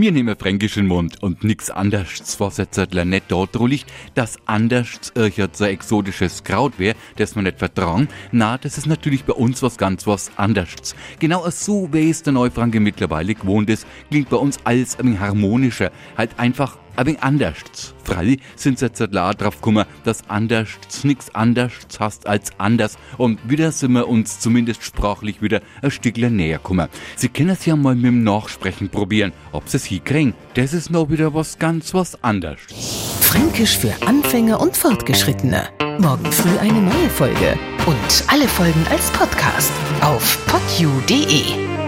Mir nehmen Fränkisch in den Mund und nix andersts, was jetzt nicht dort liegt, dass andersts irgend so exotisches Kraut wäre, das man nicht vertragen. Na, das ist natürlich bei uns was ganz was andersts. Genau so, wie es der Neufranke mittlerweile gewohnt ist, klingt bei uns alles ein harmonischer. Halt einfach ein anders. Freilich sind sie jetzt klar drauf gekommen, dass anders nichts anders hast als anders. Und wieder sind wir uns zumindest sprachlich wieder ein Stückchen näher gekommen. Sie können es ja mal mit dem Nachsprechen probieren, ob sie es hinkriegen. Das ist noch wieder was ganz was anderes. Fränkisch für Anfänger und Fortgeschrittene. Morgen früh eine neue Folge. Und alle Folgen als Podcast auf podu.de.